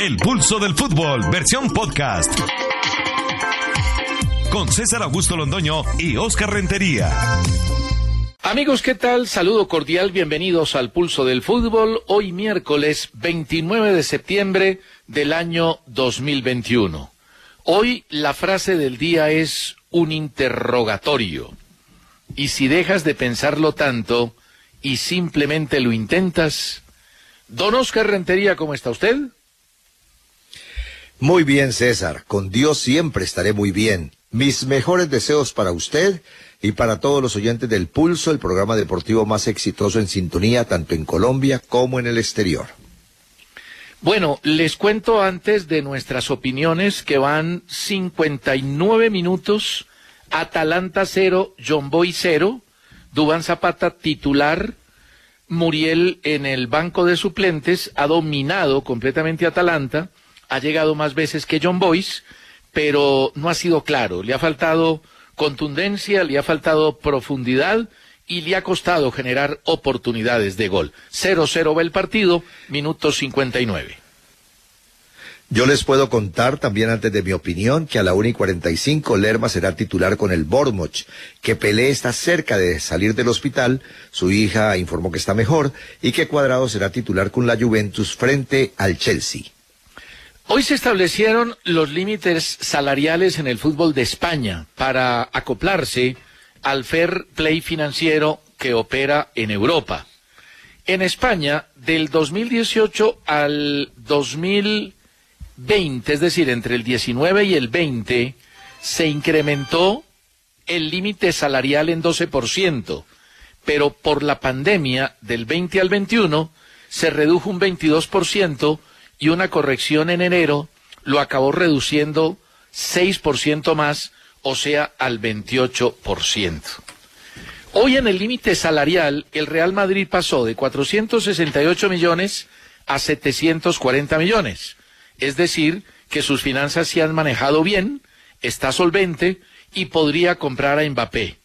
El pulso del fútbol, versión podcast. Con César Augusto Londoño y Oscar Rentería. Amigos, ¿qué tal? Saludo cordial, bienvenidos al Pulso del Fútbol, hoy miércoles 29 de septiembre del año 2021. Hoy la frase del día es un interrogatorio. Y si dejas de pensarlo tanto y simplemente lo intentas, don Oscar Rentería, ¿cómo está usted? Muy bien, César. Con Dios siempre estaré muy bien. Mis mejores deseos para usted y para todos los oyentes del Pulso, el programa deportivo más exitoso en sintonía, tanto en Colombia como en el exterior. Bueno, les cuento antes de nuestras opiniones que van 59 minutos, Atalanta 0, John Boy 0, Dubán Zapata titular, Muriel en el banco de suplentes, ha dominado completamente Atalanta, ha llegado más veces que John Boyce, pero no ha sido claro. Le ha faltado contundencia, le ha faltado profundidad y le ha costado generar oportunidades de gol. 0-0 va el partido, minuto 59. Yo les puedo contar también antes de mi opinión que a la 1 y 45 Lerma será titular con el Bournemouth, que Pelé está cerca de salir del hospital, su hija informó que está mejor, y que Cuadrado será titular con la Juventus frente al Chelsea. Hoy se establecieron los límites salariales en el fútbol de España para acoplarse al fair play financiero que opera en Europa. En España, del 2018 al 2020, es decir, entre el 19 y el 20, se incrementó el límite salarial en 12%, pero por la pandemia del 20 al 21 se redujo un 22% y una corrección en enero lo acabó reduciendo 6% más, o sea, al 28%. Hoy en el límite salarial, el Real Madrid pasó de 468 millones a 740 millones. Es decir, que sus finanzas se han manejado bien, está solvente y podría comprar a Mbappé.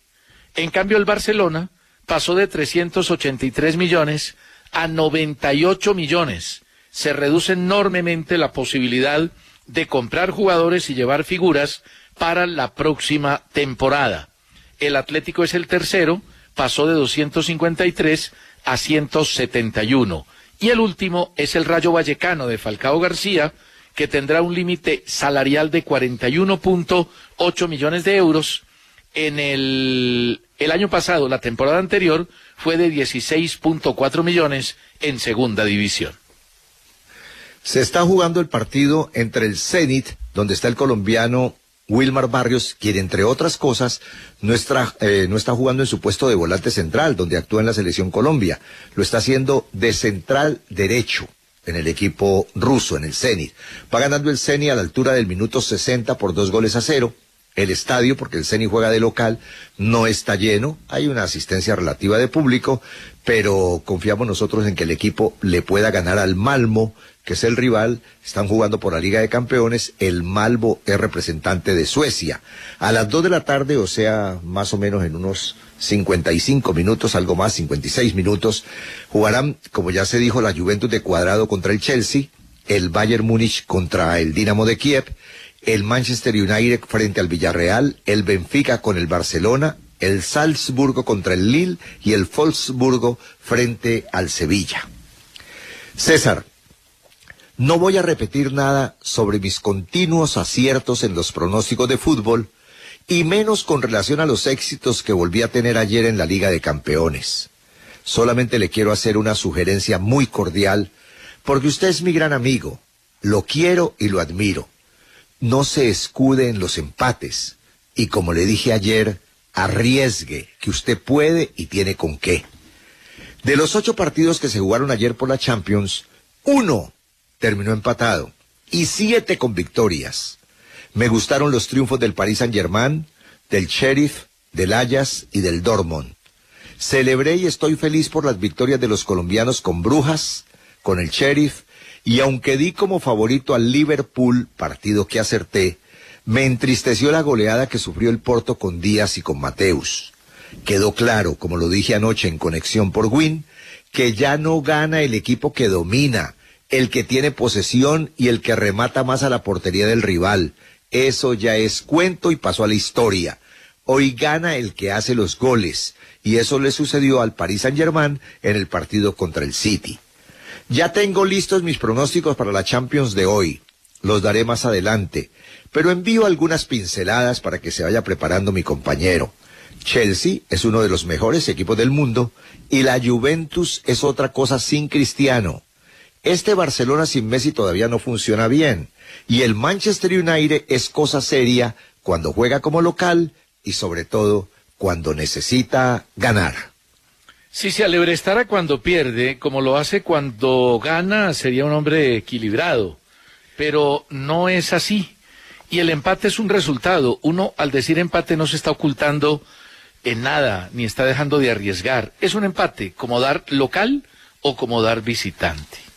En cambio, el Barcelona pasó de 383 millones a 98 millones se reduce enormemente la posibilidad de comprar jugadores y llevar figuras para la próxima temporada. El Atlético es el tercero, pasó de 253 a 171. Y el último es el Rayo Vallecano de Falcao García, que tendrá un límite salarial de 41.8 millones de euros. En el, el año pasado, la temporada anterior, fue de 16.4 millones en segunda división. Se está jugando el partido entre el Zenit, donde está el colombiano Wilmar Barrios, quien entre otras cosas no está, eh, no está jugando en su puesto de volante central, donde actúa en la selección Colombia. Lo está haciendo de central derecho en el equipo ruso, en el Zenit. Va ganando el Zenit a la altura del minuto 60 por dos goles a cero. El estadio, porque el Zenit juega de local, no está lleno. Hay una asistencia relativa de público, pero confiamos nosotros en que el equipo le pueda ganar al Malmo que es el rival, están jugando por la Liga de Campeones, el Malvo es representante de Suecia. A las 2 de la tarde, o sea, más o menos en unos 55 minutos, algo más, 56 minutos, jugarán, como ya se dijo, la Juventus de Cuadrado contra el Chelsea, el Bayern Múnich contra el Dinamo de Kiev, el Manchester United frente al Villarreal, el Benfica con el Barcelona, el Salzburgo contra el Lille y el Wolfsburgo frente al Sevilla. César, No voy a repetir nada sobre mis continuos aciertos en los pronósticos de fútbol y menos con relación a los éxitos que volví a tener ayer en la Liga de Campeones. Solamente le quiero hacer una sugerencia muy cordial porque usted es mi gran amigo. Lo quiero y lo admiro. No se escude en los empates y como le dije ayer, arriesgue que usted puede y tiene con qué. De los ocho partidos que se jugaron ayer por la Champions, uno terminó empatado y siete con victorias. Me gustaron los triunfos del Paris Saint-Germain, del Sheriff, del Ayas y del Dortmund. Celebré y estoy feliz por las victorias de los colombianos con Brujas, con el Sheriff, y aunque di como favorito al Liverpool, partido que acerté, me entristeció la goleada que sufrió el Porto con Díaz y con Mateus. Quedó claro, como lo dije anoche en conexión por Win, que ya no gana el equipo que domina, el que tiene posesión y el que remata más a la portería del rival. Eso ya es cuento y pasó a la historia. Hoy gana el que hace los goles, y eso le sucedió al Paris Saint-Germain en el partido contra el City. Ya tengo listos mis pronósticos para la Champions de hoy. Los daré más adelante, pero envío algunas pinceladas para que se vaya preparando mi compañero. Chelsea es uno de los mejores equipos del mundo y la Juventus es otra cosa sin Cristiano. Este Barcelona sin Messi todavía no funciona bien. Y el Manchester United es cosa seria cuando juega como local y sobre todo cuando necesita ganar. Si se alebrestara cuando pierde, como lo hace cuando gana, sería un hombre equilibrado. Pero no es así. Y el empate es un resultado. Uno, al decir empate, no se está ocultando en nada, ni está dejando de arriesgar. Es un empate, como dar local o como dar visitante.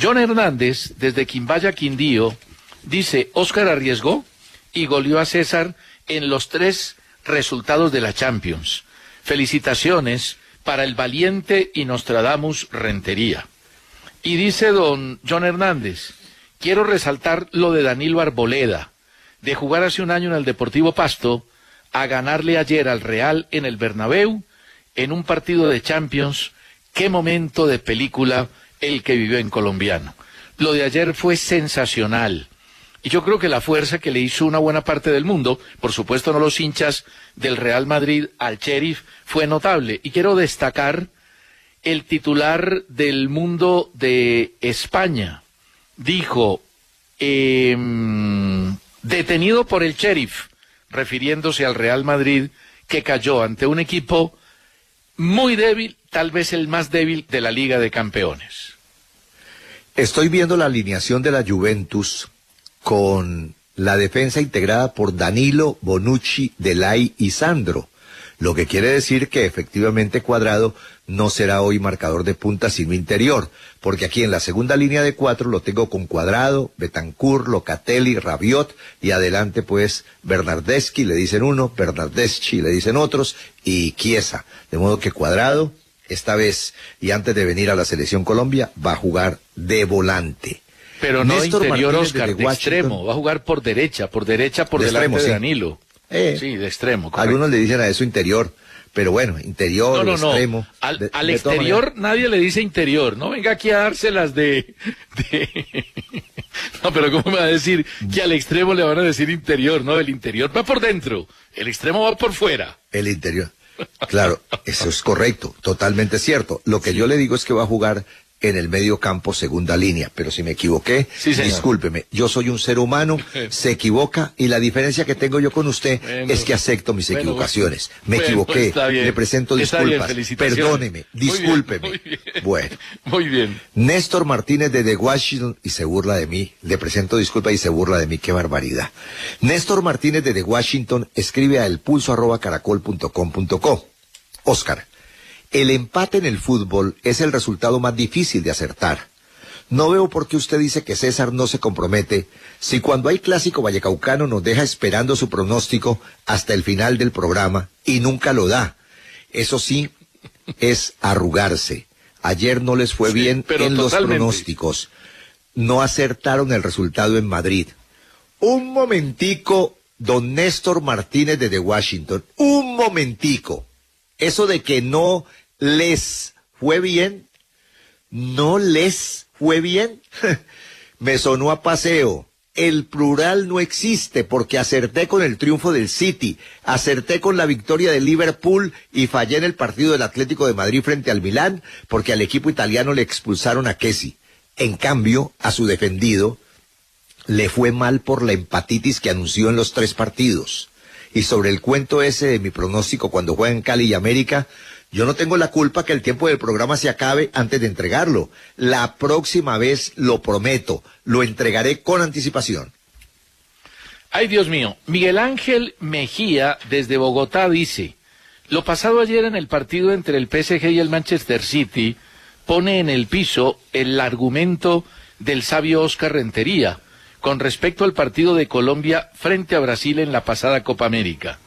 John Hernández, desde Quimbaya Quindío, dice, Oscar arriesgó y goleó a César en los tres resultados de la Champions. Felicitaciones para el valiente y Nostradamus Rentería. Y dice don John Hernández, quiero resaltar lo de Danilo Arboleda, de jugar hace un año en el Deportivo Pasto a ganarle ayer al Real en el Bernabéu en un partido de Champions. Qué momento de película el que vivió en colombiano. Lo de ayer fue sensacional. Y yo creo que la fuerza que le hizo una buena parte del mundo, por supuesto no los hinchas del Real Madrid al Sheriff, fue notable. Y quiero destacar el titular del mundo de España. Dijo, em, detenido por el Sheriff, refiriéndose al Real Madrid, que cayó ante un equipo muy débil, tal vez el más débil de la Liga de Campeones. Estoy viendo la alineación de la Juventus con la defensa integrada por Danilo, Bonucci, Delay y Sandro, lo que quiere decir que efectivamente Cuadrado no será hoy marcador de punta sino interior, porque aquí en la segunda línea de cuatro lo tengo con Cuadrado, Betancourt, Locatelli, Rabiot y adelante pues Bernardeschi le dicen uno, Bernardeschi le dicen otros y Chiesa, de modo que Cuadrado esta vez y antes de venir a la selección Colombia va a jugar de volante. Pero no Néstor interior, Oscar, de, extremo. Va a jugar por derecha, por derecha, por delante de Danilo. Eh, sí, de extremo. Algunos le dicen a eso interior. Pero bueno, interior, no, no, extremo. No. Al, al exterior nadie le dice interior. No venga aquí a dárselas de, de... No, pero ¿cómo me va a decir que al extremo le van a decir interior? No, el interior va por dentro. El extremo va por fuera. El interior. Claro, eso es correcto, totalmente cierto. Lo que yo le digo es que va a jugar en el medio campo segunda línea, pero si me equivoqué, discúlpeme, yo soy un ser humano, se equivoca y la diferencia que tengo yo con usted es que acepto mis equivocaciones. Me equivoqué, le presento disculpas, perdóneme, discúlpeme. bueno, muy bien. Néstor Martínez de The Washington y se burla de mí, le presento disculpas y se burla de mí, qué barbaridad. Néstor Martínez de The Washington escribe a elpulso@caracol.com.co. Oscar, el empate en el fútbol es el resultado más difícil de acertar. No veo por qué usted dice que César no se compromete si cuando hay clásico vallecaucano nos deja esperando su pronóstico hasta el final del programa y nunca lo da. Eso sí, es arrugarse. Ayer no les fue bien en los pronósticos. No acertaron el resultado en Madrid. Un momentico, don Néstor Martínez de The Washington. Un momentico. Eso de que no les fue bien, no les fue bien. me sonó a paseo. El plural no existe porque acerté con el triunfo del City, acerté con la victoria del Liverpool y fallé en el partido del Atlético de Madrid frente al Milán porque al equipo italiano le expulsaron a Kessi. En cambio, a su defendido le fue mal por la empatitis que anunció en los tres partidos. Y sobre el cuento ese de mi pronóstico cuando juega en Cali y América, yo no tengo la culpa que el tiempo del programa se acabe antes de entregarlo. La próxima vez lo prometo, lo entregaré con anticipación. Ay, Dios mío. Miguel Ángel Mejía, desde Bogotá, dice, lo pasado ayer en el partido entre el PSG y el Manchester City pone en el piso el argumento del sabio Oscar Rentería con respecto al partido de Colombia frente a Brasil en la pasada Copa América.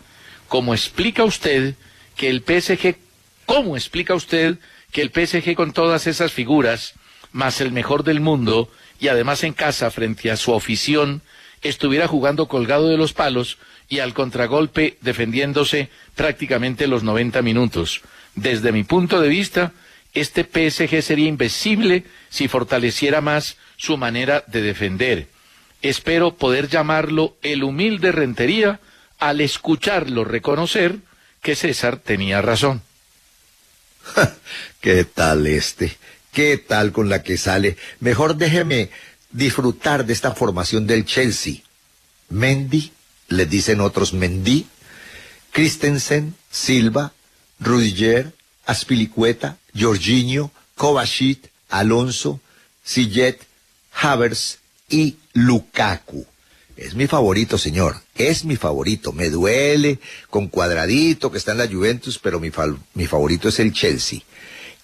¿Cómo explica usted que el PSG ¿Cómo explica usted que el PSG con todas esas figuras, más el mejor del mundo, y además en casa frente a su afición, estuviera jugando colgado de los palos y al contragolpe defendiéndose prácticamente los 90 minutos? Desde mi punto de vista, este PSG sería invencible si fortaleciera más su manera de defender. Espero poder llamarlo el humilde rentería al escucharlo reconocer que César tenía razón. ¿Qué tal este? ¿Qué tal con la que sale? Mejor déjeme disfrutar de esta formación del Chelsea. Mendy, le dicen otros Mendy, Christensen, Silva, Rudiger, Aspilicueta, Jorginho, Kovacic, Alonso, Sillet, Havers y Lukaku. Es mi favorito, señor. Es mi favorito. Me duele con cuadradito que está en la Juventus, pero mi, favorito es el Chelsea.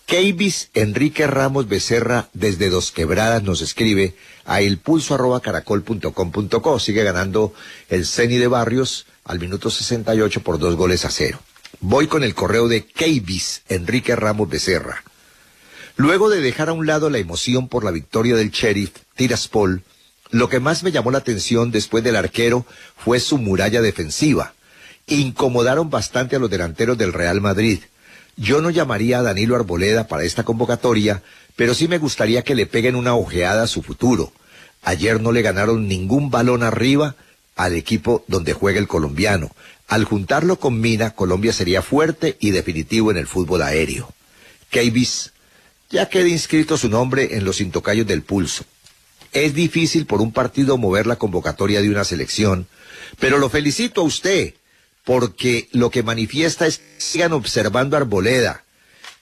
Keivis Enrique Ramos Becerra desde Dos Quebradas nos escribe a elpulso.caracol.com.co. Sigue ganando el Ceni de Barrios al minuto 68 por dos goles a cero. Voy con el correo de Keivis Enrique Ramos Becerra. Luego de dejar a un lado la emoción por la victoria del Sheriff Tiraspol, lo que más me llamó la atención después del arquero fue su muralla defensiva. Incomodaron bastante a los delanteros del Real Madrid. Yo no llamaría a Danilo Arboleda para esta convocatoria, pero sí me gustaría que le peguen una ojeada a su futuro. Ayer no le ganaron ningún balón arriba al equipo donde juega el colombiano. Al juntarlo con Mina, Colombia sería fuerte y definitivo en el fútbol aéreo. Keivis, ya queda inscrito su nombre en los intocayos del pulso. Es difícil por un partido mover la convocatoria de una selección, pero lo felicito a usted, porque lo que manifiesta es que sigan observando Arboleda.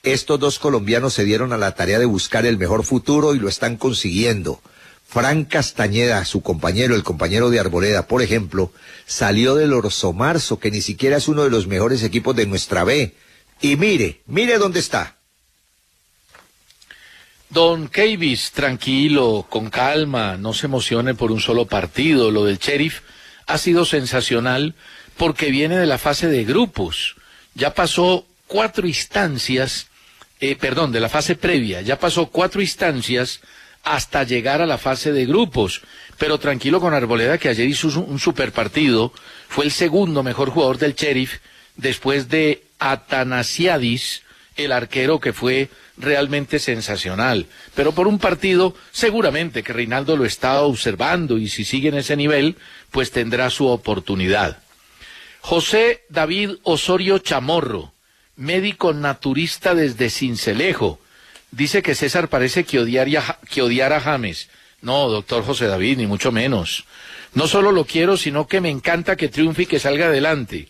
Estos dos colombianos se dieron a la tarea de buscar el mejor futuro y lo están consiguiendo. Fran Castañeda, su compañero, el compañero de Arboleda, por ejemplo, salió del Orso Marzo, que ni siquiera es uno de los mejores equipos de nuestra B. Y mire, mire dónde está. Don Cavis, tranquilo, con calma, no se emocione por un solo partido. Lo del sheriff ha sido sensacional porque viene de la fase de grupos. Ya pasó cuatro instancias, eh, perdón, de la fase previa, ya pasó cuatro instancias hasta llegar a la fase de grupos. Pero tranquilo con Arboleda, que ayer hizo un super partido, fue el segundo mejor jugador del sheriff después de Atanasiadis, el arquero que fue realmente sensacional. Pero por un partido, seguramente que Reinaldo lo está observando y si sigue en ese nivel, pues tendrá su oportunidad. José David Osorio Chamorro, médico naturista desde Cincelejo, dice que César parece que, odiaría, que odiara a James. No, doctor José David, ni mucho menos. No solo lo quiero, sino que me encanta que triunfe y que salga adelante.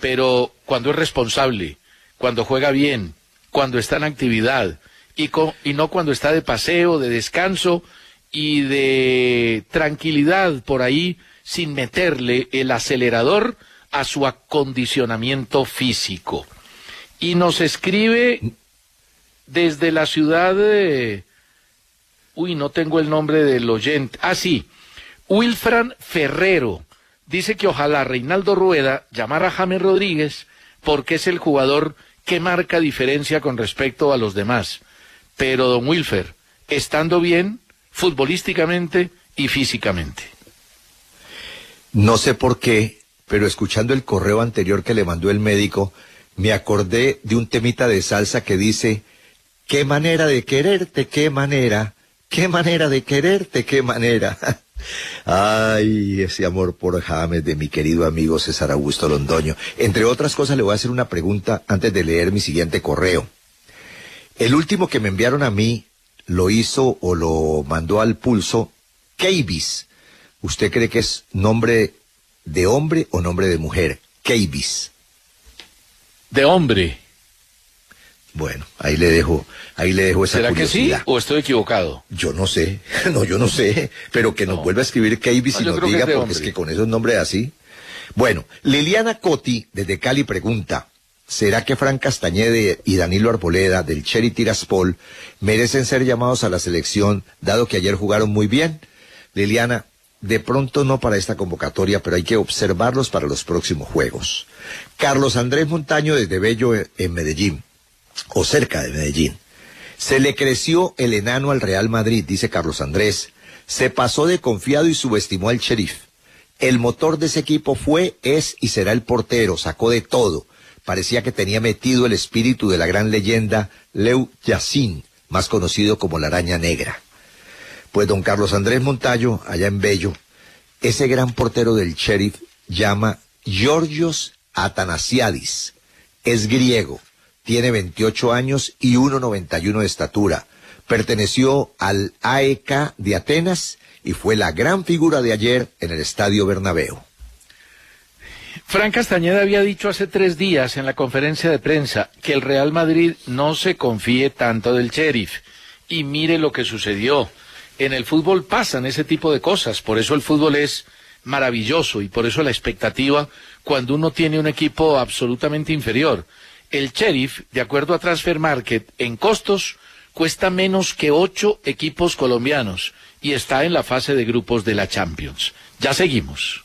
Pero cuando es responsable, cuando juega bien, cuando está en actividad y, y no cuando está de paseo, de descanso y de tranquilidad por ahí sin meterle el acelerador a su acondicionamiento físico. Y nos escribe desde la ciudad de... Uy, no tengo el nombre del oyente. Ah, sí. Wilfran Ferrero dice que ojalá Reinaldo Rueda llamara a James Rodríguez porque es el jugador que marca diferencia con respecto a los demás. Pero, don Wilfer, estando bien futbolísticamente y físicamente. No sé por qué, pero escuchando el correo anterior que le mandó el médico, me acordé de un temita de salsa que dice, qué manera de quererte, qué manera, Qué manera de quererte, qué manera. Ay, ese amor por James de mi querido amigo César Augusto Londoño. Entre otras cosas, le voy a hacer una pregunta antes de leer mi siguiente correo. El último que me enviaron a mí lo hizo o lo mandó al pulso Keivis. ¿Usted cree que es nombre de hombre o nombre de mujer? Keivis. De hombre. Bueno, ahí le dejo, ahí le dejo esa ¿Será que sí curiosidad. o estoy equivocado? Yo no sé, no, yo no sé, pero que nos No. vuelva a escribir Keivis No, y yo nos diga, porque es que con esos nombres así. Bueno, Liliana Coti, desde Cali, pregunta, ¿será que Fran Castañede y Danilo Arboleda, del Cherry Tiraspol, merecen ser llamados a la selección, dado que ayer jugaron muy bien? Liliana, de pronto no para esta convocatoria, pero hay que observarlos para los próximos juegos. Carlos Andrés Montaño, desde Bello, en Medellín o cerca de Medellín. Se le creció el enano al Real Madrid, dice Carlos Andrés. Se pasó de confiado y subestimó al sheriff. El motor de ese equipo fue, es y será el portero, sacó de todo. Parecía que tenía metido el espíritu de la gran leyenda Leu Yacine, más conocido como la araña negra. Pues don Carlos Andrés Montayo, allá en Bello, ese gran portero del sheriff llama Georgios Atanasiadis. Es griego, tiene 28 años y 1,91 de estatura. Perteneció al AEK de Atenas y fue la gran figura de ayer en el Estadio Bernabéu. Fran Castañeda había dicho hace tres días en la conferencia de prensa que el Real Madrid no se confíe tanto del sheriff. Y mire lo que sucedió. En el fútbol pasan ese tipo de cosas, por eso el fútbol es maravilloso y por eso la expectativa cuando uno tiene un equipo absolutamente inferior. El sheriff, de acuerdo a Transfer Market, en costos cuesta menos que ocho equipos colombianos y está en la fase de grupos de la Champions. Ya seguimos.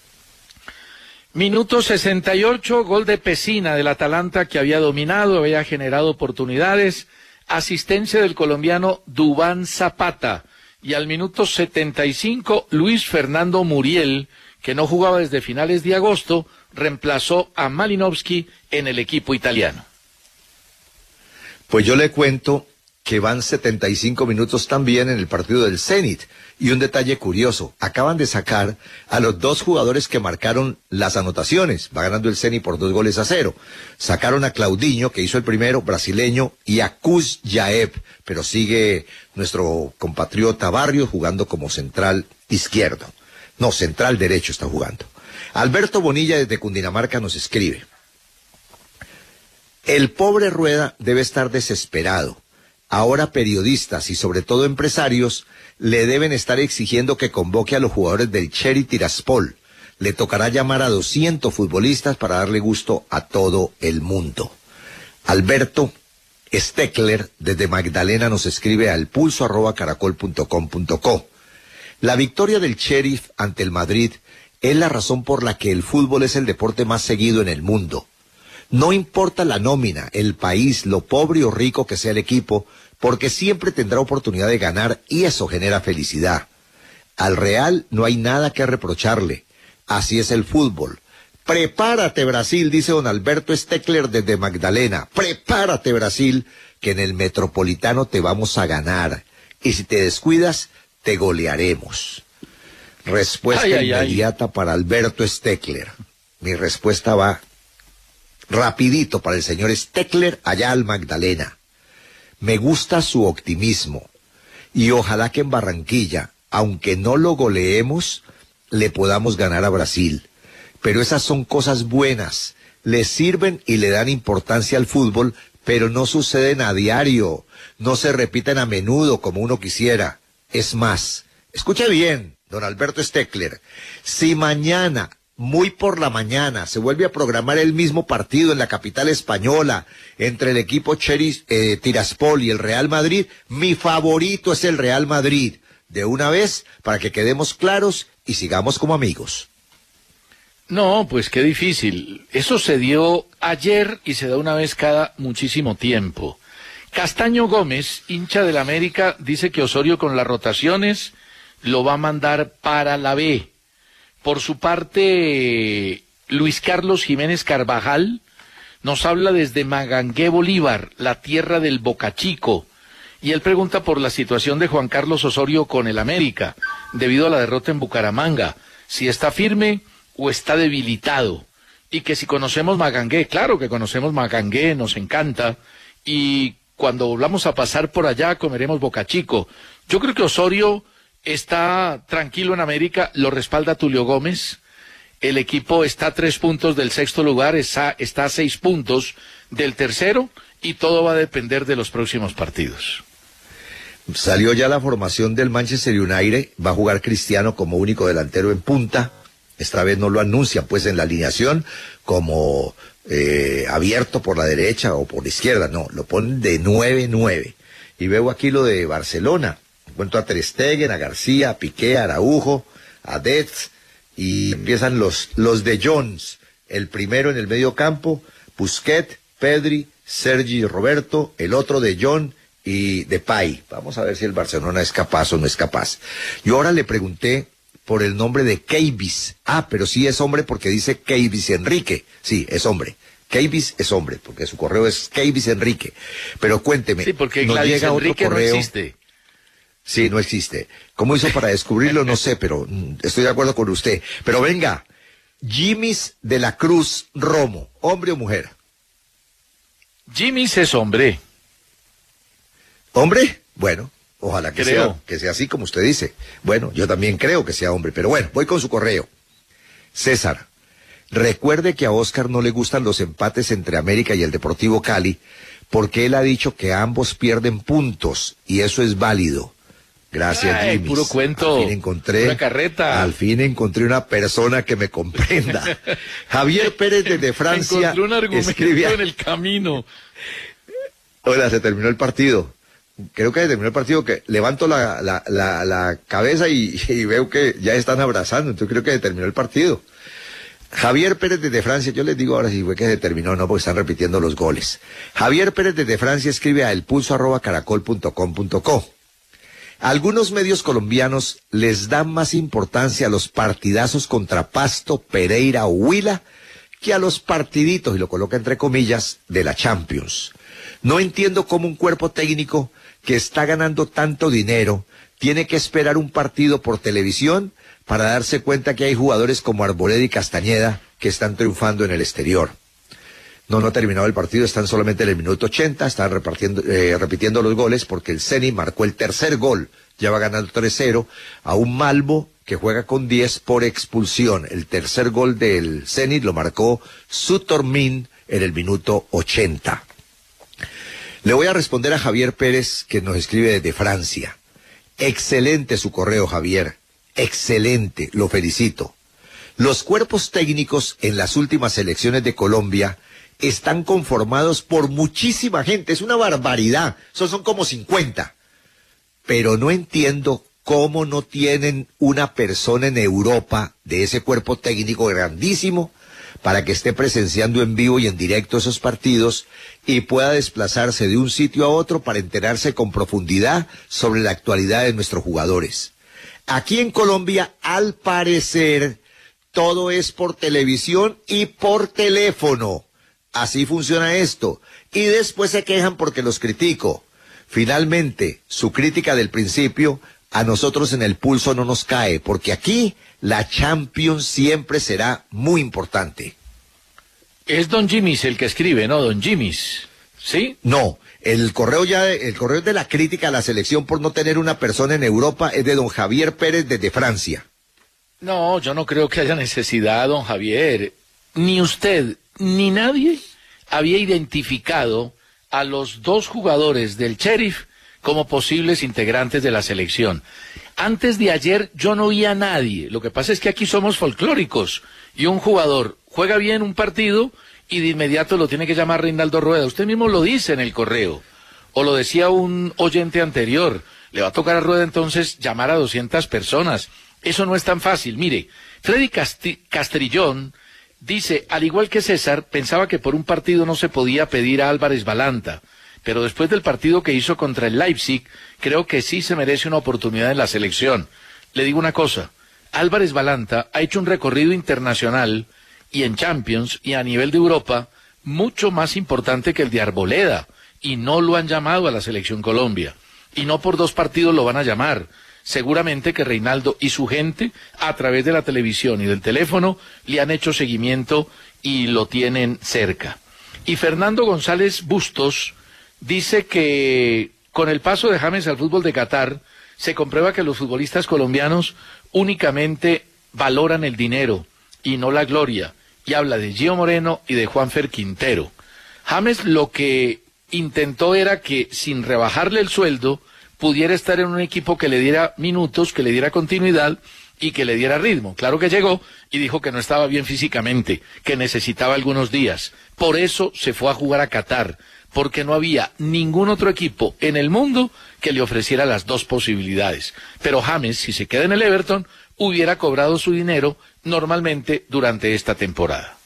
Minuto 68, gol de Pesina del Atalanta que había dominado, había generado oportunidades. Asistencia del colombiano Dubán Zapata. Y al minuto 75, Luis Fernando Muriel, que no jugaba desde finales de agosto, reemplazó a Malinowski en el equipo italiano. Pues yo le cuento que van 75 minutos también en el partido del Zenit. Y un detalle curioso, acaban de sacar a los dos jugadores que marcaron las anotaciones. Va ganando el Zenit por dos goles a cero. Sacaron a Claudinho, que hizo el primero, brasileño, y a Kuz Yaeb, pero sigue nuestro compatriota Barrio jugando como central izquierdo. No, central derecho está jugando. Alberto Bonilla desde Cundinamarca nos escribe. El pobre Rueda debe estar desesperado. Ahora periodistas y sobre todo empresarios le deben estar exigiendo que convoque a los jugadores del Cherry Tiraspol. Le tocará llamar a 200 futbolistas para darle gusto a todo el mundo. Alberto Steckler desde Magdalena nos escribe al pulso arroba caracol.com.co. La victoria del Sheriff ante el Madrid es la razón por la que el fútbol es el deporte más seguido en el mundo. No importa la nómina, el país, lo pobre o rico que sea el equipo, porque siempre tendrá oportunidad de ganar y eso genera felicidad. Al Real no hay nada que reprocharle. Así es el fútbol. Prepárate Brasil, dice don Alberto Steckler desde Magdalena. Prepárate Brasil, que en el Metropolitano te vamos a ganar. Y si te descuidas, te golearemos. Respuesta Ay, ay, ay. inmediata para Alberto Steckler. Mi respuesta va rapidito para el señor Steckler allá al Magdalena. Me gusta su optimismo y ojalá que en Barranquilla, aunque no lo goleemos, le podamos ganar a Brasil. Pero esas son cosas buenas, le sirven y le dan importancia al fútbol, pero no suceden a diario, no se repiten a menudo como uno quisiera. Es más, escuche bien, don Alberto Steckler, si mañana muy por la mañana se vuelve a programar el mismo partido en la capital española entre el equipo Cheris, eh, Tiraspol y el Real Madrid. Mi favorito es el Real Madrid. De una vez, para que quedemos claros y sigamos como amigos. No, pues qué difícil. Eso se dio ayer y se da una vez cada muchísimo tiempo. Castaño Gómez, hincha del América, dice que Osorio con las rotaciones lo va a mandar para la B. Por su parte, Luis Carlos Jiménez Carvajal nos habla desde Magangué, Bolívar, la tierra del Bocachico, Y él pregunta por la situación de Juan Carlos Osorio con el América, debido a la derrota en Bucaramanga, si está firme o está debilitado. Y que si conocemos Magangué, claro que conocemos Magangué, nos encanta. Y cuando volvamos a pasar por allá comeremos Boca Chico. Yo creo que Osorio está tranquilo en América, lo respalda Tulio Gómez. El equipo está a tres puntos del sexto lugar, está, está a seis puntos del tercero y todo va a depender de los próximos partidos. Salió ya la formación del Manchester United, va a jugar Cristiano como único delantero en punta. Esta vez no lo anuncian pues en la alineación como eh, abierto por la derecha o por la izquierda, no, lo ponen de 9-9. Y veo aquí lo de Barcelona. Encuentro a Ter Stegen, a García, a Piqué, a Araujo, a Detz, y empiezan los, los de Jones. El primero en el medio campo, Busquet, Pedri, Sergi Roberto, el otro de John y de Pai. Vamos a ver si el Barcelona es capaz o no es capaz. Yo ahora le pregunté por el nombre de Keivis. Ah, pero sí es hombre porque dice Keivis Enrique. Sí, es hombre. Keivis es hombre, porque su correo es Keivis Enrique. Pero cuénteme, Sí, porque Gladys llega otro Enrique no correo. existe. Sí, no existe. ¿Cómo hizo para descubrirlo? No sé, pero mm, estoy de acuerdo con usted. Pero venga, Jimmy's de la Cruz Romo, hombre o mujer. Jimmy es hombre. ¿Hombre? Bueno, ojalá que Creo. sea, que sea así como usted dice. Bueno, yo también creo que sea hombre, pero bueno, voy con su correo. César, recuerde que a Oscar no le gustan los empates entre América y el Deportivo Cali, porque él ha dicho que ambos pierden puntos, y eso es válido. Gracias, Ay, Jimmy's. puro cuento, Al fin encontré, pura carreta. al fin encontré una persona que me comprenda. Javier Pérez desde Francia Encontré un argumento escribe a- en el camino. Hola, se terminó el partido. Creo que se terminó el partido que levanto la, la, la, la cabeza y, y veo que ya están abrazando, entonces creo que se terminó el partido. Javier Pérez desde Francia, yo les digo ahora si fue que se terminó o no, porque están repitiendo los goles. Javier Pérez desde Francia escribe a elpulso@caracol.com.co. Algunos medios colombianos les dan más importancia a los partidazos contra Pasto, Pereira o Huila que a los partiditos, y lo coloca entre comillas, de la Champions. No entiendo cómo un cuerpo técnico que está ganando tanto dinero tiene que esperar un partido por televisión para darse cuenta que hay jugadores como Arboleda y Castañeda que están triunfando en el exterior. No, no ha terminado el partido, están solamente en el minuto 80, están repartiendo, eh, repitiendo los goles porque el Ceni marcó el tercer gol, ya va ganando 3-0 a un Malvo que juega con 10 por expulsión. El tercer gol del Zenit lo marcó Sutormin en el minuto 80. Le voy a responder a Javier Pérez que nos escribe desde Francia. Excelente su correo, Javier. Excelente, lo felicito. Los cuerpos técnicos en las últimas elecciones de Colombia están conformados por muchísima gente. Es una barbaridad. Son, como 50. Pero no entiendo cómo no tienen una persona en Europa de ese cuerpo técnico grandísimo para que esté presenciando en vivo y en directo esos partidos y pueda desplazarse de un sitio a otro para enterarse con profundidad sobre la actualidad de nuestros jugadores. Aquí en Colombia, al parecer, todo es por televisión y por teléfono. Así funciona esto. Y después se quejan porque los critico. Finalmente, su crítica del principio a nosotros en el pulso no nos cae, porque aquí la Champions siempre será muy importante. Es Don Jimmy's el que escribe, ¿no? Don Jimmy's. ¿Sí? No, el correo ya, el correo de la crítica a la selección por no tener una persona en Europa es de don Javier Pérez desde Francia. No, yo no creo que haya necesidad, don Javier. Ni usted, ni nadie había identificado a los dos jugadores del Sheriff como posibles integrantes de la selección. Antes de ayer yo no vi a nadie. Lo que pasa es que aquí somos folclóricos y un jugador juega bien un partido y de inmediato lo tiene que llamar Reinaldo Rueda. Usted mismo lo dice en el correo. O lo decía un oyente anterior. Le va a tocar a Rueda entonces llamar a 200 personas. Eso no es tan fácil. Mire, Freddy Castrillón dice, al igual que César, pensaba que por un partido no se podía pedir a Álvarez Balanta, pero después del partido que hizo contra el Leipzig, creo que sí se merece una oportunidad en la selección. Le digo una cosa, Álvarez Balanta ha hecho un recorrido internacional y en Champions y a nivel de Europa mucho más importante que el de Arboleda y no lo han llamado a la selección Colombia. y no por dos partidos lo van a llamar. Seguramente que Reinaldo y su gente, a través de la televisión y del teléfono, le han hecho seguimiento y lo tienen cerca. Y Fernando González Bustos dice que con el paso de James al fútbol de Qatar, se comprueba que los futbolistas colombianos únicamente valoran el dinero y no la gloria. Y habla de Gio Moreno y de Juanfer Quintero. James lo que intentó era que sin rebajarle el sueldo pudiera estar en un equipo que le diera minutos, que le diera continuidad y que le diera ritmo. Claro que llegó y dijo que no estaba bien físicamente, que necesitaba algunos días. Por eso se fue a jugar a Qatar, porque no había ningún otro equipo en el mundo que le ofreciera las dos posibilidades. Pero James, si se queda en el Everton, hubiera cobrado su dinero normalmente durante esta temporada.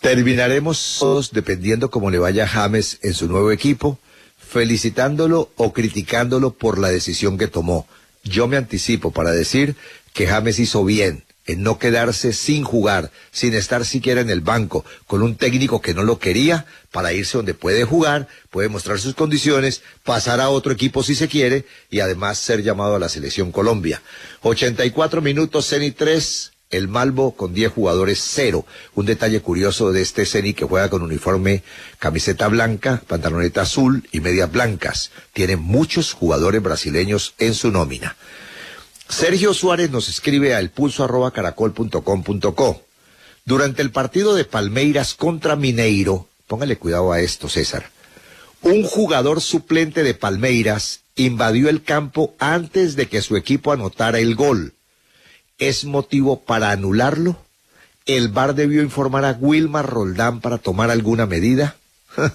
Terminaremos todos, dependiendo cómo le vaya James en su nuevo equipo, felicitándolo o criticándolo por la decisión que tomó. Yo me anticipo para decir que James hizo bien en no quedarse sin jugar, sin estar siquiera en el banco, con un técnico que no lo quería, para irse donde puede jugar, puede mostrar sus condiciones, pasar a otro equipo si se quiere, y además ser llamado a la selección Colombia. 84 minutos, Ceni 3, el Malvo con 10 jugadores 0. Un detalle curioso de este Ceni que juega con uniforme, camiseta blanca, pantaloneta azul y medias blancas. Tiene muchos jugadores brasileños en su nómina. Sergio Suárez nos escribe a elpulso.caracol.com.co. Durante el partido de Palmeiras contra Mineiro, póngale cuidado a esto, César, un jugador suplente de Palmeiras invadió el campo antes de que su equipo anotara el gol. ¿Es motivo para anularlo? ¿El VAR debió informar a Wilmar Roldán para tomar alguna medida?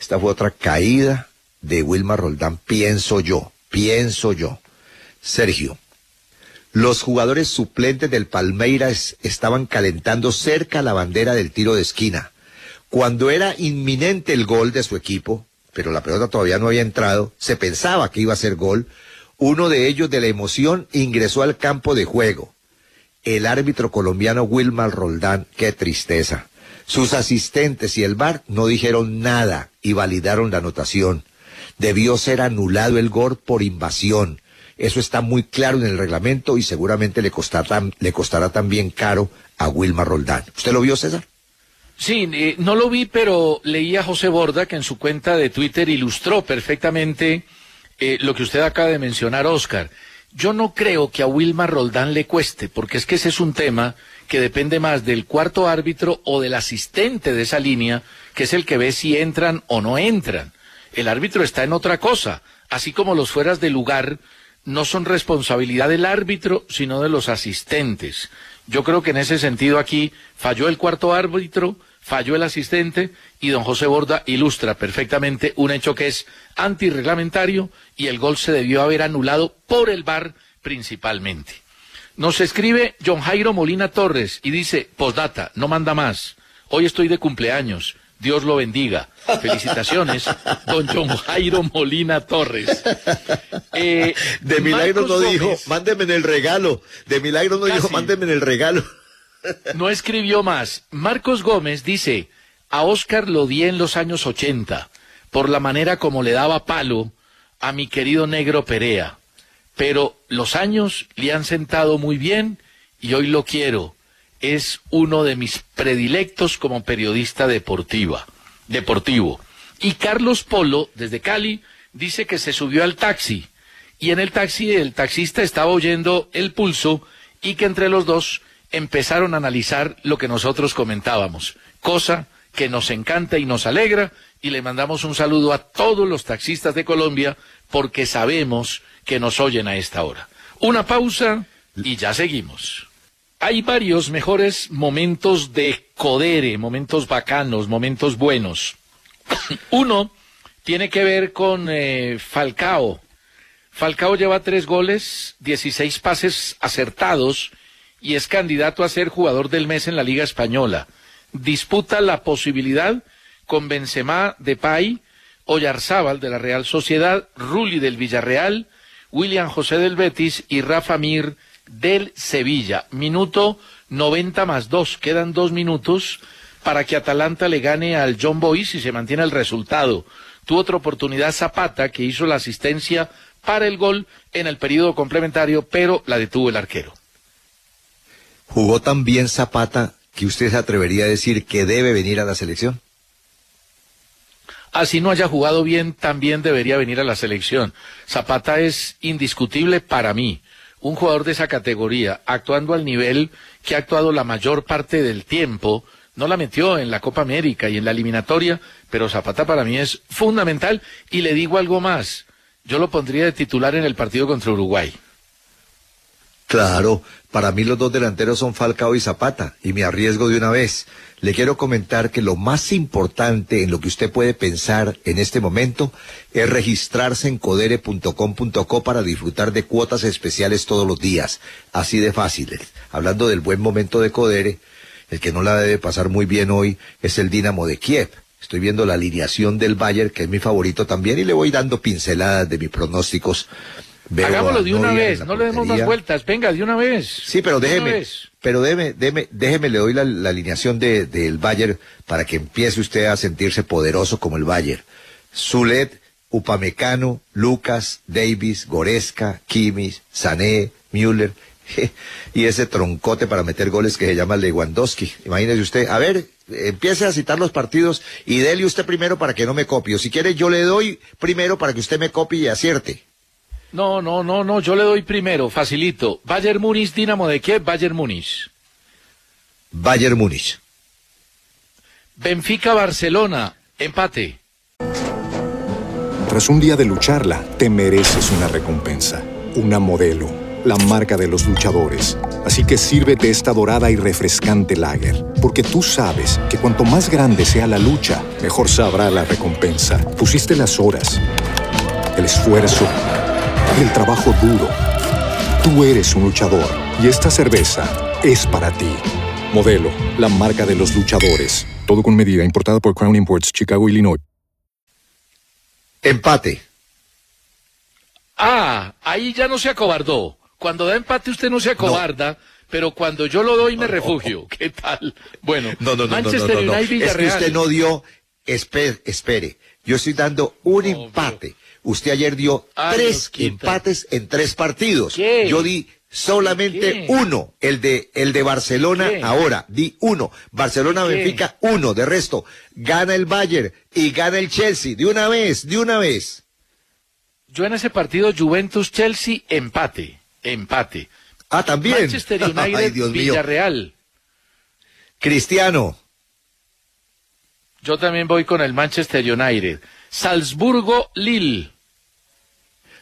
Esta fue otra caída de Wilmar Roldán, pienso yo, pienso yo. Sergio, los jugadores suplentes del Palmeiras estaban calentando cerca la bandera del tiro de esquina. Cuando era inminente el gol de su equipo, pero la pelota todavía no había entrado, se pensaba que iba a ser gol, uno de ellos de la emoción ingresó al campo de juego. El árbitro colombiano Wilmar Roldán, qué tristeza. Sus asistentes y el VAR no dijeron nada y validaron la anotación. Debió ser anulado el gol por invasión. Eso está muy claro en el reglamento y seguramente le costará, le costará también caro a Wilmar Roldán. ¿Usted lo vio, César? Sí, eh, no lo vi, pero leí a José Borda que en su cuenta de Twitter ilustró perfectamente eh, lo que usted acaba de mencionar, Oscar. Yo no creo que a Wilmar Roldán le cueste, porque es que ese es un tema que depende más del cuarto árbitro o del asistente de esa línea, que es el que ve si entran o no entran. El árbitro está en otra cosa, así como los fueras de lugar no son responsabilidad del árbitro, sino de los asistentes. Yo creo que en ese sentido aquí falló el cuarto árbitro, falló el asistente y don José Borda ilustra perfectamente un hecho que es antirreglamentario y el gol se debió haber anulado por el VAR principalmente. Nos escribe John Jairo Molina Torres y dice, postdata, no manda más. Hoy estoy de cumpleaños. Dios lo bendiga. Felicitaciones, don John Jairo Molina Torres. Eh, de milagro no dijo, mándeme en el regalo. De milagro no dijo, mándeme en el regalo. no escribió más. Marcos Gómez dice, a Oscar lo di en los años 80, por la manera como le daba palo a mi querido negro Perea. Pero los años le han sentado muy bien y hoy lo quiero es uno de mis predilectos como periodista deportiva, deportivo. Y Carlos Polo, desde Cali, dice que se subió al taxi y en el taxi el taxista estaba oyendo el pulso y que entre los dos empezaron a analizar lo que nosotros comentábamos, cosa que nos encanta y nos alegra y le mandamos un saludo a todos los taxistas de Colombia porque sabemos que nos oyen a esta hora. Una pausa y ya seguimos. Hay varios mejores momentos de Codere, momentos bacanos, momentos buenos. Uno tiene que ver con eh, Falcao. Falcao lleva tres goles, 16 pases acertados y es candidato a ser jugador del mes en la Liga Española. Disputa la posibilidad con Benzema, Depay, Oyarzábal de la Real Sociedad, Rulli del Villarreal, William José del Betis y Rafa Mir del Sevilla. Minuto 90 más 2. Quedan dos minutos para que Atalanta le gane al John Boy si se mantiene el resultado. tuvo otra oportunidad Zapata, que hizo la asistencia para el gol en el periodo complementario, pero la detuvo el arquero. ¿Jugó tan bien Zapata que usted se atrevería a decir que debe venir a la selección? Así no haya jugado bien, también debería venir a la selección. Zapata es indiscutible para mí. Un jugador de esa categoría, actuando al nivel que ha actuado la mayor parte del tiempo, no la metió en la Copa América y en la eliminatoria, pero Zapata para mí es fundamental y le digo algo más. Yo lo pondría de titular en el partido contra Uruguay. Claro, para mí los dos delanteros son Falcao y Zapata, y me arriesgo de una vez. Le quiero comentar que lo más importante en lo que usted puede pensar en este momento es registrarse en codere.com.co para disfrutar de cuotas especiales todos los días, así de fáciles. Hablando del buen momento de Codere, el que no la debe pasar muy bien hoy es el Dinamo de Kiev. Estoy viendo la alineación del Bayern, que es mi favorito también, y le voy dando pinceladas de mis pronósticos Hagámoslo de una vez, no le demos más vueltas, venga, de una vez. Sí, pero déjeme, pero déjeme, déjeme, déjeme, le doy la, alineación del de, Bayern para que empiece usted a sentirse poderoso como el Bayern. Zulet, Upamecano, Lucas, Davis, Goreska, Kimis, Sané, Müller, y ese troncote para meter goles que se llama Lewandowski. Imagínese usted, a ver, empiece a citar los partidos y dele usted primero para que no me copie. si quiere, yo le doy primero para que usted me copie y acierte. No, no, no, no, yo le doy primero, facilito. Bayern Múnich, Dinamo de qué? Bayern Múnich. Bayern Múnich. Benfica Barcelona, empate. Tras un día de lucharla, te mereces una recompensa, una modelo, la marca de los luchadores. Así que sírvete esta dorada y refrescante lager, porque tú sabes que cuanto más grande sea la lucha, mejor sabrá la recompensa. Pusiste las horas, el esfuerzo el trabajo duro. Tú eres un luchador y esta cerveza es para ti. Modelo, la marca de los luchadores. Todo con medida, importada por Crown Imports, Chicago, Illinois. Empate. Ah, ahí ya no se acobardó. Cuando da empate usted no se acobarda, pero cuando yo lo doy me refugio. ¿Qué tal? Bueno, no, no, no, Manchester United Es que usted no dio, espere, espere. Yo estoy dando un empate. Usted ayer dio tres empates en tres partidos. Yo di solamente uno, el de el de Barcelona ahora, di uno. Barcelona Benfica uno, de resto gana el Bayern y gana el Chelsea de una vez, de una vez. Yo en ese partido Juventus Chelsea empate, empate. Ah, también. Manchester United Villarreal. Cristiano. Yo también voy con el Manchester United. Salzburgo Lille.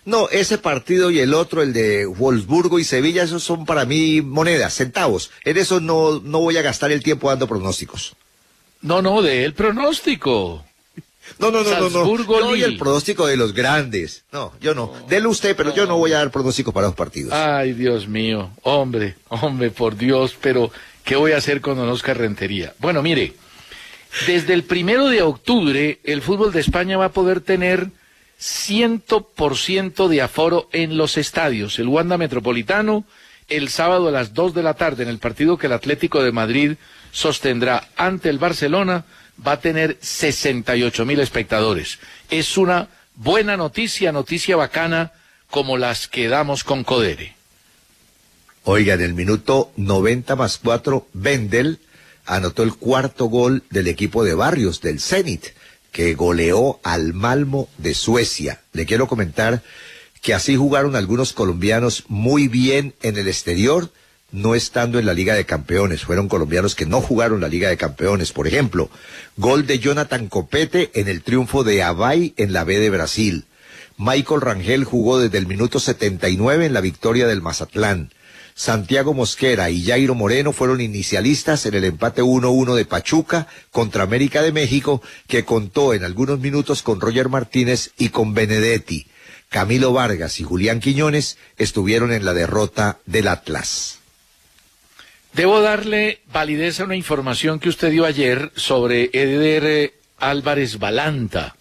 No, ese partido y el otro, el de Wolfsburgo y Sevilla, esos son para mí monedas, centavos. En eso no, no voy a gastar el tiempo dando pronósticos. No, no, de el pronóstico. No, no, no, no, no. No, y el pronóstico de los grandes. No, yo no. Dele usted, pero yo no voy a dar pronóstico para los partidos. Ay, Dios mío. Hombre, hombre, por Dios, pero ¿qué voy a hacer con Don Oscar Rentería? Bueno, mire, desde el primero de octubre, el fútbol de España va a poder tener 100% de aforo en los estadios. El Wanda Metropolitano el sábado a las 2 de la tarde en el partido que el Atlético de Madrid sostendrá ante el Barcelona va a tener 68 mil espectadores. Es una buena noticia, noticia bacana como las que damos con Codere. Oiga, en el minuto 90 más 4, Bendel anotó el cuarto gol del equipo de Barrios, del Zenit que goleó al Malmo de Suecia. Le quiero comentar que así jugaron algunos colombianos muy bien en el exterior, no estando en la Liga de Campeones. Fueron colombianos que no jugaron la Liga de Campeones. Por ejemplo, gol de Jonathan Copete en el triunfo de Abay en la B de Brasil. Michael Rangel jugó desde el minuto 79 en la victoria del Mazatlán. Santiago Mosquera y Jairo Moreno fueron inicialistas en el empate 1-1 de Pachuca contra América de México, que contó en algunos minutos con Roger Martínez y con Benedetti. Camilo Vargas y Julián Quiñones estuvieron en la derrota del Atlas. Debo darle validez a una información que usted dio ayer sobre Eder Álvarez Balanta.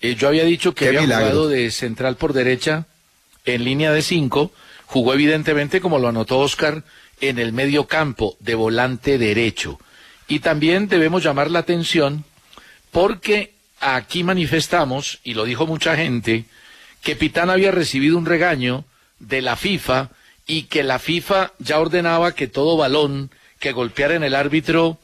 Eh, yo había dicho que había jugado de central por derecha en línea de cinco Jugó evidentemente, como lo anotó Oscar, en el medio campo de volante derecho. Y también debemos llamar la atención porque aquí manifestamos, y lo dijo mucha gente, que Pitana había recibido un regaño de la FIFA y que la FIFA ya ordenaba que todo balón que golpeara en el árbitro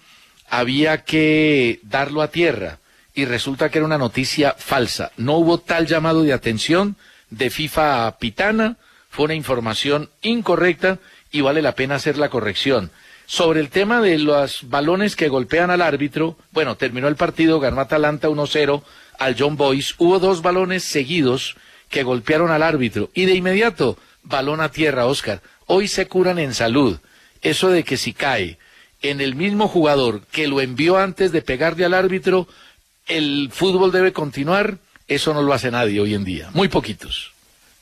había que darlo a tierra. Y resulta que era una noticia falsa. No hubo tal llamado de atención de FIFA a Pitana, fue una información incorrecta y vale la pena hacer la corrección. Sobre el tema de los balones que golpean al árbitro, bueno, terminó el partido, ganó Atalanta 1-0 al John Boyce. Hubo dos balones seguidos que golpearon al árbitro y de inmediato, balón a tierra, Oscar. Hoy se curan en salud. Eso de que si cae en el mismo jugador que lo envió antes de pegarle al árbitro, el fútbol debe continuar, eso no lo hace nadie hoy en día. Muy poquitos.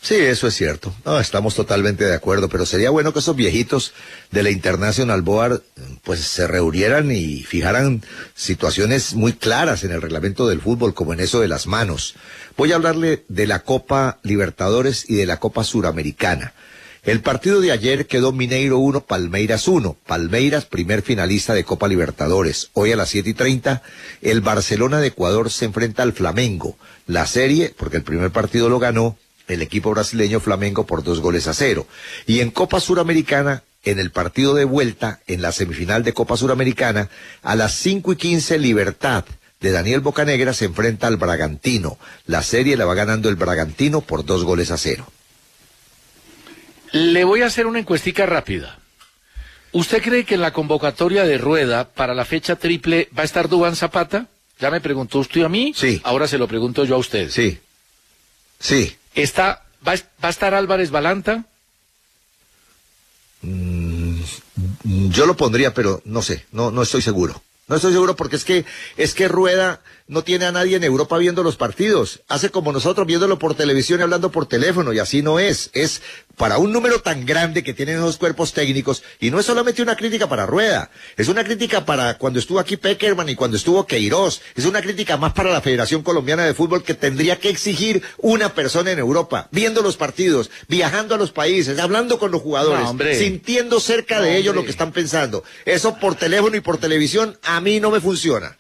Sí, eso es cierto. No, estamos totalmente de acuerdo, pero sería bueno que esos viejitos de la International Board pues se reunieran y fijaran situaciones muy claras en el reglamento del fútbol, como en eso de las manos. Voy a hablarle de la Copa Libertadores y de la Copa Suramericana. El partido de ayer quedó Mineiro 1, Palmeiras 1. Palmeiras, primer finalista de Copa Libertadores. Hoy a las 7 y 30, el Barcelona de Ecuador se enfrenta al Flamengo. La serie, porque el primer partido lo ganó, el equipo brasileño Flamengo por dos goles a cero. Y en Copa Suramericana, en el partido de vuelta, en la semifinal de Copa Suramericana, a las cinco y quince Libertad de Daniel Bocanegra se enfrenta al Bragantino. La serie la va ganando el Bragantino por dos goles a cero. Le voy a hacer una encuestica rápida. ¿Usted cree que en la convocatoria de Rueda para la fecha triple va a estar Dubán Zapata? Ya me preguntó usted a mí. Sí. Ahora se lo pregunto yo a usted. Sí. Sí. Está, ¿va, a estar Álvarez Balanta? Mm, yo lo pondría, pero no sé, no, no estoy seguro. No estoy seguro porque es que, es que Rueda no tiene a nadie en Europa viendo los partidos. Hace como nosotros viéndolo por televisión y hablando por teléfono y así no es. Es para un número tan grande que tienen los cuerpos técnicos y no es solamente una crítica para Rueda. Es una crítica para cuando estuvo aquí Peckerman y cuando estuvo Queiroz. Es una crítica más para la Federación Colombiana de Fútbol que tendría que exigir una persona en Europa, viendo los partidos, viajando a los países, hablando con los jugadores, sintiendo cerca de ellos lo que están pensando. Eso por teléfono y por televisión a mí no me funciona.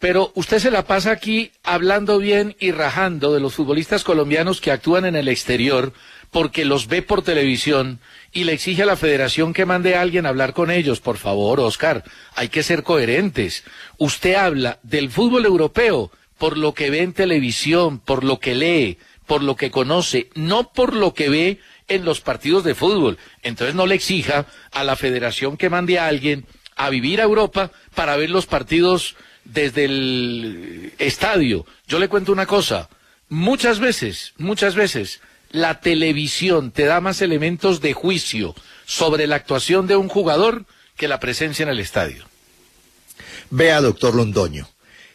Pero usted se la pasa aquí hablando bien y rajando de los futbolistas colombianos que actúan en el exterior porque los ve por televisión y le exige a la federación que mande a alguien a hablar con ellos. Por favor, Oscar, hay que ser coherentes. Usted habla del fútbol europeo por lo que ve en televisión, por lo que lee, por lo que conoce, no por lo que ve en los partidos de fútbol. Entonces no le exija a la federación que mande a alguien a vivir a Europa para ver los partidos desde el estadio. Yo le cuento una cosa, muchas veces, muchas veces, la televisión te da más elementos de juicio sobre la actuación de un jugador que la presencia en el estadio. Vea, doctor Londoño,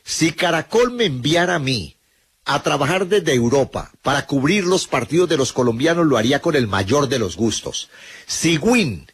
si Caracol me enviara a mí a trabajar desde Europa para cubrir los partidos de los colombianos, lo haría con el mayor de los gustos. Si Win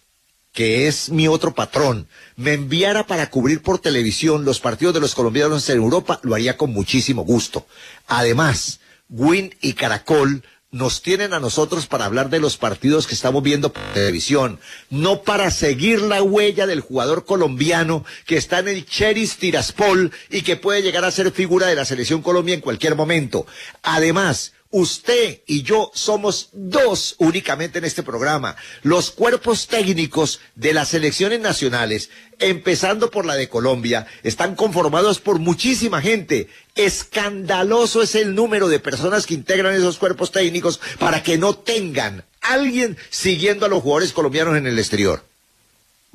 que es mi otro patrón, me enviara para cubrir por televisión los partidos de los colombianos en Europa, lo haría con muchísimo gusto. Además, Win y Caracol nos tienen a nosotros para hablar de los partidos que estamos viendo por televisión, no para seguir la huella del jugador colombiano que está en el Cheris Tiraspol y que puede llegar a ser figura de la selección Colombia en cualquier momento. Además, Usted y yo somos dos únicamente en este programa. Los cuerpos técnicos de las selecciones nacionales, empezando por la de Colombia, están conformados por muchísima gente. Escandaloso es el número de personas que integran esos cuerpos técnicos para que no tengan alguien siguiendo a los jugadores colombianos en el exterior.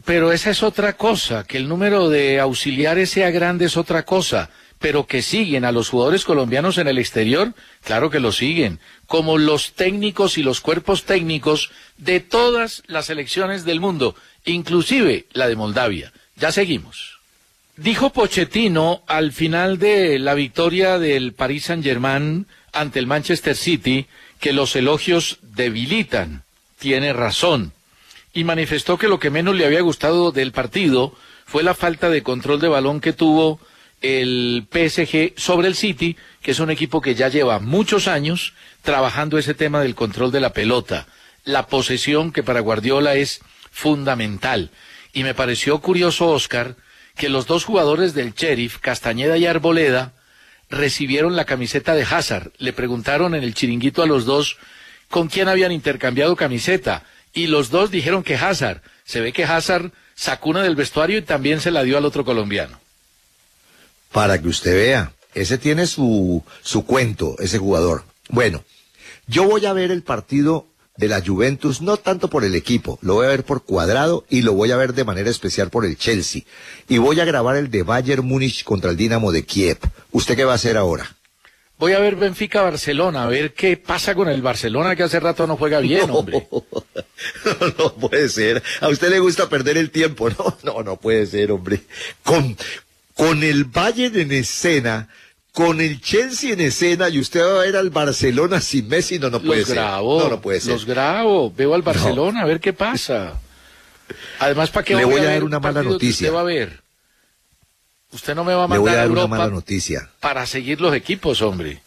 Pero esa es otra cosa, que el número de auxiliares sea grande es otra cosa pero que siguen a los jugadores colombianos en el exterior, claro que lo siguen, como los técnicos y los cuerpos técnicos de todas las selecciones del mundo, inclusive la de Moldavia. Ya seguimos. Dijo Pochettino al final de la victoria del Paris Saint-Germain ante el Manchester City que los elogios debilitan. Tiene razón. Y manifestó que lo que menos le había gustado del partido fue la falta de control de balón que tuvo el PSG sobre el City, que es un equipo que ya lleva muchos años trabajando ese tema del control de la pelota, la posesión que para Guardiola es fundamental. Y me pareció curioso, Oscar, que los dos jugadores del Sheriff, Castañeda y Arboleda, recibieron la camiseta de Hazard. Le preguntaron en el chiringuito a los dos con quién habían intercambiado camiseta y los dos dijeron que Hazard. Se ve que Hazard sacó una del vestuario y también se la dio al otro colombiano. Para que usted vea, ese tiene su, su cuento, ese jugador. Bueno, yo voy a ver el partido de la Juventus, no tanto por el equipo, lo voy a ver por cuadrado y lo voy a ver de manera especial por el Chelsea. Y voy a grabar el de Bayern Múnich contra el Dinamo de Kiev. ¿Usted qué va a hacer ahora? Voy a ver Benfica Barcelona, a ver qué pasa con el Barcelona que hace rato no juega bien, hombre. No, no puede ser. A usted le gusta perder el tiempo, ¿no? No, no puede ser, hombre. Con, con el Bayern en escena, con el Chelsea en escena y usted va a ver al Barcelona sin Messi, no, no puede los ser. Grabo, no, no puede ser. Los grabo, veo al Barcelona, a ver qué pasa. Además, ¿para qué Le voy a dar ver una un mala noticia. Usted va a ver. Usted no me va a Le mandar voy a dar a una mala noticia. para seguir los equipos, hombre.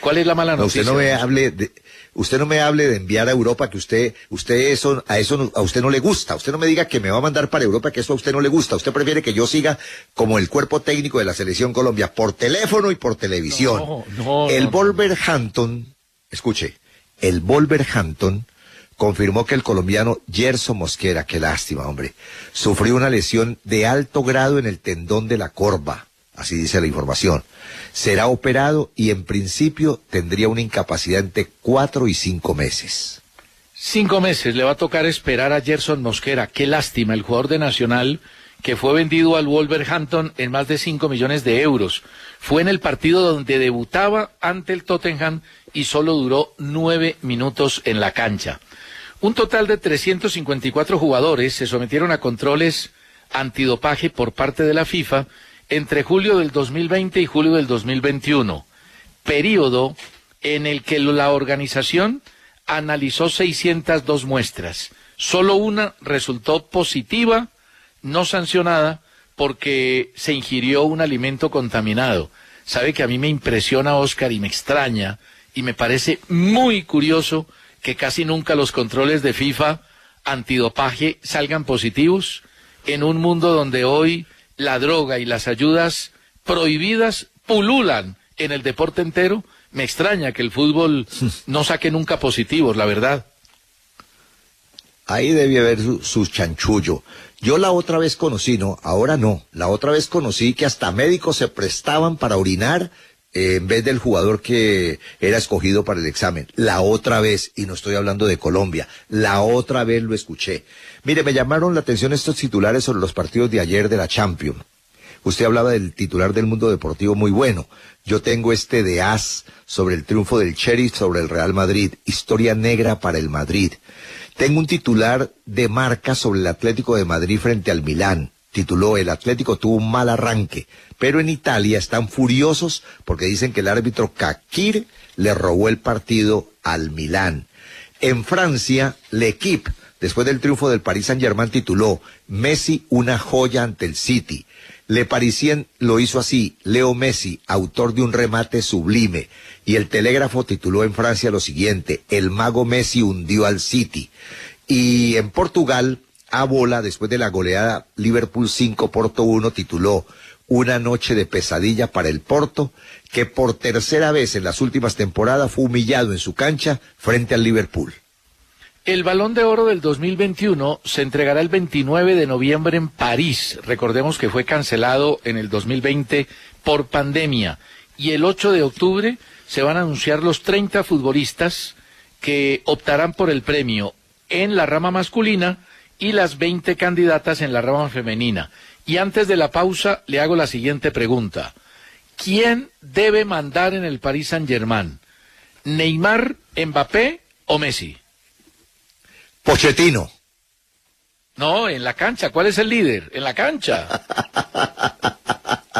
¿Cuál es la mala No, noticia? usted no me hable de, usted no me hable de enviar a Europa que usted, usted eso, a eso no- a usted no le gusta. Usted no me diga que me va a mandar para Europa que eso a usted no le gusta. Usted prefiere que yo siga como el cuerpo técnico de la selección Colombia por teléfono y por televisión. No, no, el no. Wolverhampton, escuche, el Wolverhampton confirmó que el colombiano Gerson Mosquera, qué lástima, hombre, sufrió una lesión de alto grado en el tendón de la corva. Así dice la información. Será operado y en principio tendría una incapacidad entre cuatro y cinco meses. Cinco meses le va a tocar esperar a Gerson Mosquera. Qué lástima, el jugador de Nacional que fue vendido al Wolverhampton en más de cinco millones de euros. Fue en el partido donde debutaba ante el Tottenham y solo duró nueve minutos en la cancha. Un total de 354 jugadores se sometieron a controles antidopaje por parte de la FIFA entre julio del 2020 y julio del 2021, periodo en el que la organización analizó 602 muestras. Solo una resultó positiva, no sancionada, porque se ingirió un alimento contaminado. Sabe que a mí me impresiona, Oscar, y me extraña, y me parece muy curioso que casi nunca los controles de FIFA antidopaje salgan positivos en un mundo donde hoy la droga y las ayudas prohibidas pululan en el deporte entero. Me extraña que el fútbol no saque nunca positivos, la verdad. Ahí debe haber su, su chanchullo. Yo la otra vez conocí, no, ahora no, la otra vez conocí que hasta médicos se prestaban para orinar eh, en vez del jugador que era escogido para el examen. La otra vez, y no estoy hablando de Colombia, la otra vez lo escuché. Mire, me llamaron la atención estos titulares sobre los partidos de ayer de la Champions. Usted hablaba del titular del mundo deportivo muy bueno. Yo tengo este de As sobre el triunfo del Sheriff sobre el Real Madrid. Historia negra para el Madrid. Tengo un titular de marca sobre el Atlético de Madrid frente al Milán. Tituló El Atlético tuvo un mal arranque, pero en Italia están furiosos porque dicen que el árbitro Kakir le robó el partido al Milán. En Francia, L'Equipe, después del triunfo del Paris Saint-Germain, tituló Messi una joya ante el City. Le Parisien lo hizo así, Leo Messi, autor de un remate sublime. Y el Telégrafo tituló en Francia lo siguiente, El mago Messi hundió al City. Y en Portugal, a bola, después de la goleada Liverpool 5, Porto 1, tituló Una noche de pesadilla para el Porto, que por tercera vez en las últimas temporadas fue humillado en su cancha frente al Liverpool. El Balón de Oro del 2021 se entregará el 29 de noviembre en París. Recordemos que fue cancelado en el 2020 por pandemia. Y el 8 de octubre se van a anunciar los 30 futbolistas que optarán por el premio en la rama masculina y las 20 candidatas en la rama femenina. Y antes de la pausa le hago la siguiente pregunta. ¿Quién debe mandar en el Paris Saint-Germain? ¿Neymar, Mbappé o Messi? Pochettino. No, en la cancha. ¿Cuál es el líder? En la cancha.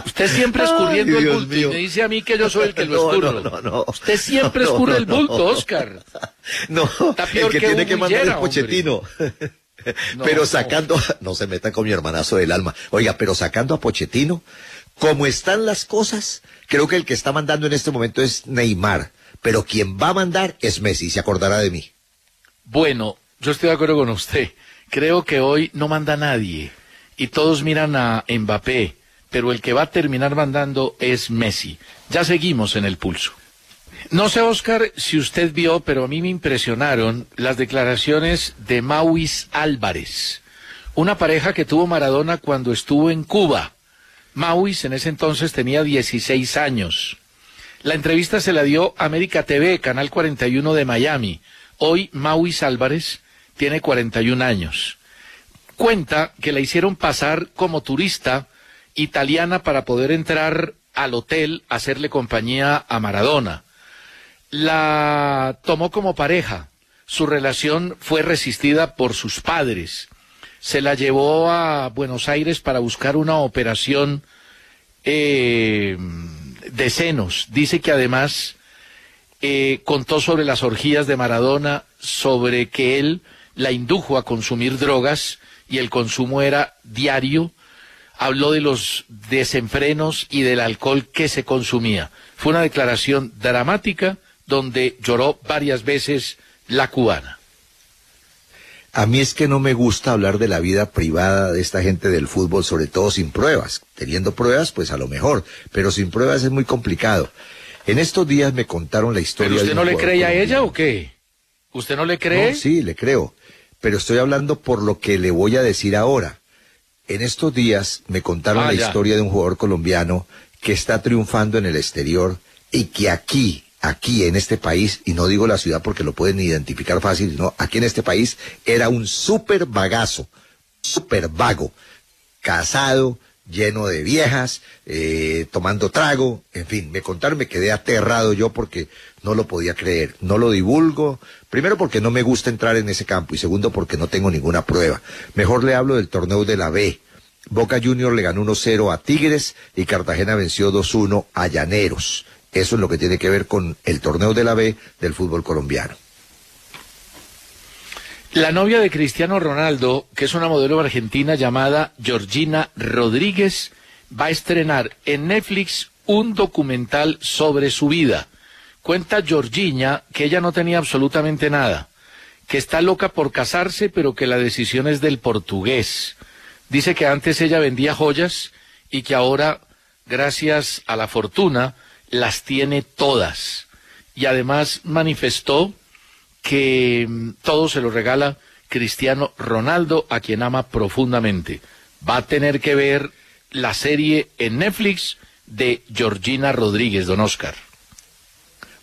Usted siempre escurriendo Ay, el bulto y me dice a mí que yo soy el que lo No, escurro. no, no, no. Usted siempre No, escurre no, el bulto, no. Oscar. No, Está peor el que, que tiene que mandar es Pochettino. No, pero no. sacando, no se metan con mi hermanazo del alma. Oiga, pero sacando a Pochettino, como están las cosas, creo que el que está mandando en este momento es Neymar. Pero quien va a mandar es Messi, se acordará de mí. Bueno, yo estoy de acuerdo con usted. Creo que hoy no manda nadie y todos miran a Mbappé. pero el que va a terminar mandando es Messi. Ya seguimos en el pulso. No sé, Oscar, si usted vio, pero a mí me impresionaron las declaraciones de Mauis Álvarez, una pareja que tuvo Maradona cuando estuvo en Cuba. Mauis en ese entonces tenía 16 años. La entrevista se la dio América TV, Canal 41 de Miami. Hoy Mauis Álvarez tiene 41 años. Cuenta que la hicieron pasar como turista italiana para poder entrar al hotel a hacerle compañía a Maradona. La tomó como pareja. Su relación fue resistida por sus padres. Se la llevó a Buenos Aires para buscar una operación eh, de senos. Dice que además eh, contó sobre las orgías de Maradona, sobre que él la indujo a consumir drogas y el consumo era diario. Habló de los desenfrenos y del alcohol que se consumía. Fue una declaración dramática donde lloró varias veces la cubana. A mí es que no me gusta hablar de la vida privada de esta gente del fútbol, sobre todo sin pruebas. Teniendo pruebas, pues a lo mejor, pero sin pruebas es muy complicado. En estos días me contaron la historia. ¿Pero usted no le cree a ella o qué? ¿Usted no le cree? sí, le creo. Pero estoy hablando por lo que le voy a decir ahora. En estos días me contaron Ah, la ya. historia de un jugador colombiano que está triunfando en el exterior y que aquí, aquí en este país, y no digo la ciudad porque lo pueden identificar fácil, no, aquí en este país era un súper vagazo, súper vago, casado, lleno de viejas, eh, tomando trago, en fin, me contaron, me quedé aterrado yo porque no lo podía creer, no lo divulgo, primero porque no me gusta entrar en ese campo y segundo porque no tengo ninguna prueba. Mejor le hablo del torneo de la B. Boca Junior le ganó 1-0 a Tigres y Cartagena venció 2-1 a Llaneros. Eso es lo que tiene que ver con el torneo de la B del fútbol colombiano. La novia de Cristiano Ronaldo, que es una modelo argentina llamada Georgina Rodríguez, va a estrenar en Netflix un documental sobre su vida. Cuenta Georgina que ella no tenía absolutamente nada, que está loca por casarse, pero que la decisión es del portugués. Dice que antes ella vendía joyas y que ahora, gracias a la fortuna, las tiene todas. Y además manifestó que mm, todo se lo regala Cristiano Ronaldo, a quien ama profundamente. Va a tener que ver la serie en Netflix de Georgina Rodríguez, don Oscar.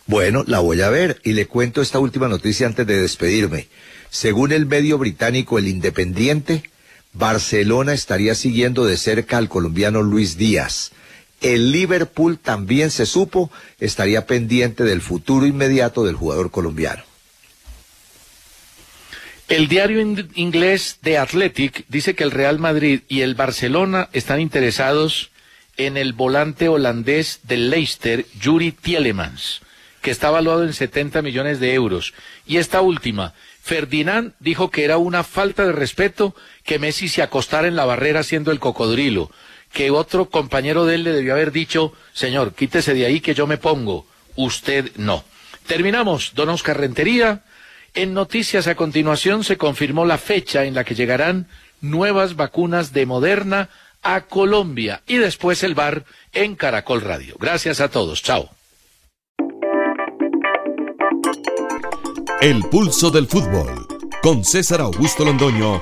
Bueno, la voy a ver y le cuento esta última noticia antes de despedirme. Según el medio británico El Independiente, Barcelona estaría siguiendo de cerca al colombiano Luis Díaz. El Liverpool también se supo estaría pendiente del futuro inmediato del jugador colombiano. El diario in- inglés The Athletic dice que el Real Madrid y el Barcelona están interesados en el volante holandés del Leicester, Yuri Tielemans, que está valuado en 70 millones de euros. Y esta última, Ferdinand dijo que era una falta de respeto que Messi se acostara en la barrera haciendo el cocodrilo, que otro compañero de él le debió haber dicho, señor, quítese de ahí que yo me pongo, usted no. Terminamos, don Oscar Rentería. En noticias a continuación se confirmó la fecha en la que llegarán nuevas vacunas de Moderna a Colombia y después el bar en Caracol Radio. Gracias a todos. Chao. El pulso del fútbol con César Augusto Londoño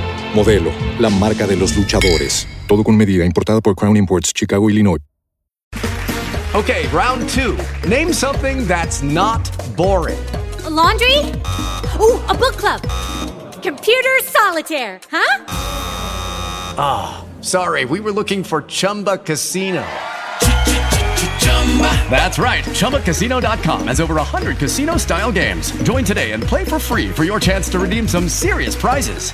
Modelo, la marca de los luchadores. Todo con medida, importada por Crown Imports, Chicago, Illinois. Okay, round two. Name something that's not boring. A laundry? Ooh, a book club. Computer solitaire, huh? Ah, sorry, we were looking for Chumba Casino. That's right. ChumbaCasino.com has over 100 casino style games. Join today and play for free for your chance to redeem some serious prizes.